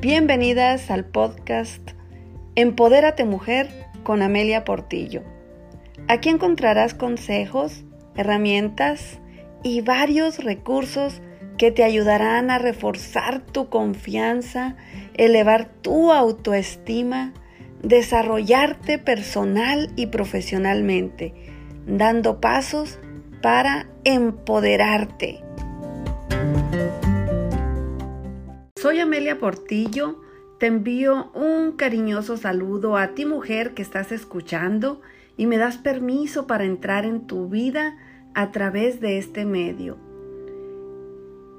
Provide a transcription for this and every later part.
Bienvenidas al podcast Empodérate Mujer con Amelia Portillo. Aquí encontrarás consejos, herramientas y varios recursos que te ayudarán a reforzar tu confianza, elevar tu autoestima, desarrollarte personal y profesionalmente, dando pasos para empoderarte. Soy Amelia Portillo, te envío un cariñoso saludo a ti mujer que estás escuchando y me das permiso para entrar en tu vida a través de este medio.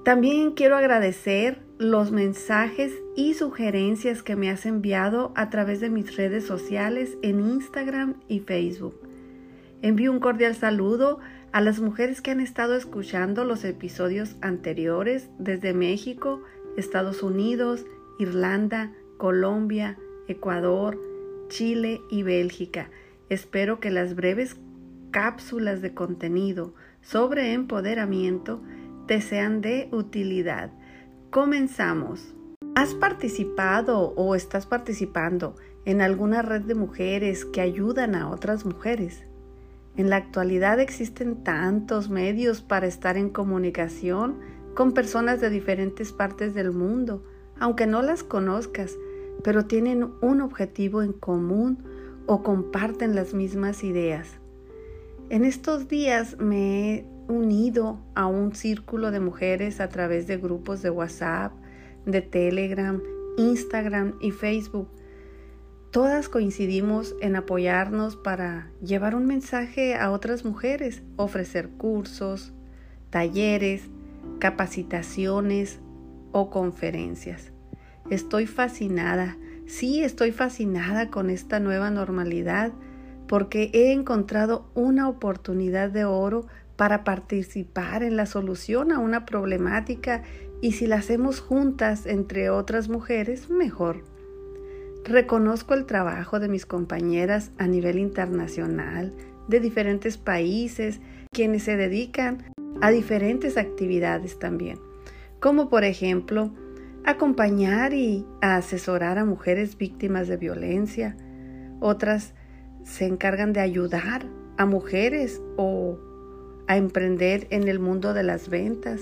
También quiero agradecer los mensajes y sugerencias que me has enviado a través de mis redes sociales en Instagram y Facebook. Envío un cordial saludo a las mujeres que han estado escuchando los episodios anteriores desde México, Estados Unidos, Irlanda, Colombia, Ecuador, Chile y Bélgica. Espero que las breves cápsulas de contenido sobre empoderamiento te sean de utilidad. Comenzamos. ¿Has participado o estás participando en alguna red de mujeres que ayudan a otras mujeres? En la actualidad existen tantos medios para estar en comunicación con personas de diferentes partes del mundo, aunque no las conozcas, pero tienen un objetivo en común o comparten las mismas ideas. En estos días me he unido a un círculo de mujeres a través de grupos de WhatsApp, de Telegram, Instagram y Facebook. Todas coincidimos en apoyarnos para llevar un mensaje a otras mujeres, ofrecer cursos, talleres, capacitaciones o conferencias. Estoy fascinada, sí estoy fascinada con esta nueva normalidad porque he encontrado una oportunidad de oro para participar en la solución a una problemática y si la hacemos juntas entre otras mujeres, mejor. Reconozco el trabajo de mis compañeras a nivel internacional, de diferentes países, quienes se dedican a diferentes actividades también, como por ejemplo acompañar y asesorar a mujeres víctimas de violencia. Otras se encargan de ayudar a mujeres o a emprender en el mundo de las ventas.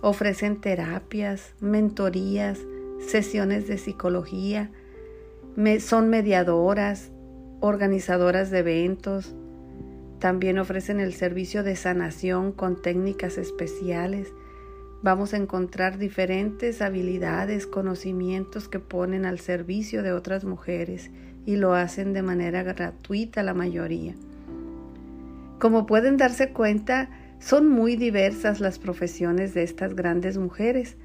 Ofrecen terapias, mentorías, sesiones de psicología, son mediadoras, organizadoras de eventos, también ofrecen el servicio de sanación con técnicas especiales. Vamos a encontrar diferentes habilidades, conocimientos que ponen al servicio de otras mujeres y lo hacen de manera gratuita la mayoría. Como pueden darse cuenta, son muy diversas las profesiones de estas grandes mujeres.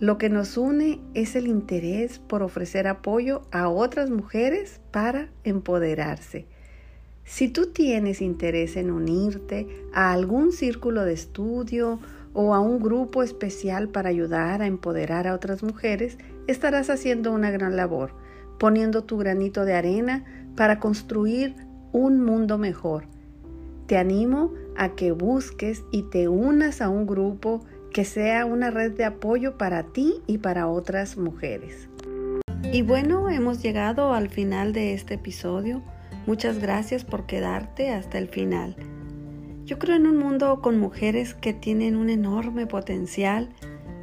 Lo que nos une es el interés por ofrecer apoyo a otras mujeres para empoderarse. Si tú tienes interés en unirte a algún círculo de estudio o a un grupo especial para ayudar a empoderar a otras mujeres, estarás haciendo una gran labor, poniendo tu granito de arena para construir un mundo mejor. Te animo a que busques y te unas a un grupo que sea una red de apoyo para ti y para otras mujeres. Y bueno, hemos llegado al final de este episodio. Muchas gracias por quedarte hasta el final. Yo creo en un mundo con mujeres que tienen un enorme potencial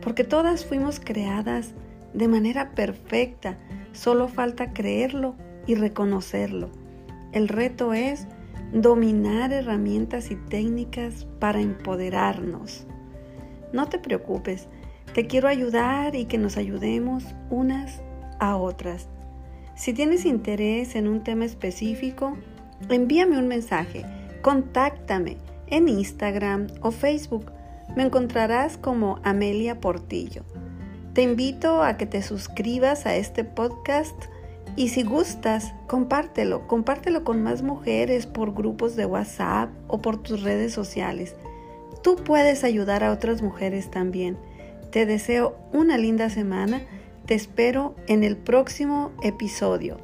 porque todas fuimos creadas de manera perfecta. Solo falta creerlo y reconocerlo. El reto es dominar herramientas y técnicas para empoderarnos. No te preocupes, te quiero ayudar y que nos ayudemos unas a otras. Si tienes interés en un tema específico, envíame un mensaje, contáctame en Instagram o Facebook. Me encontrarás como Amelia Portillo. Te invito a que te suscribas a este podcast y si gustas, compártelo, compártelo con más mujeres por grupos de WhatsApp o por tus redes sociales. Tú puedes ayudar a otras mujeres también. Te deseo una linda semana te espero en el próximo episodio.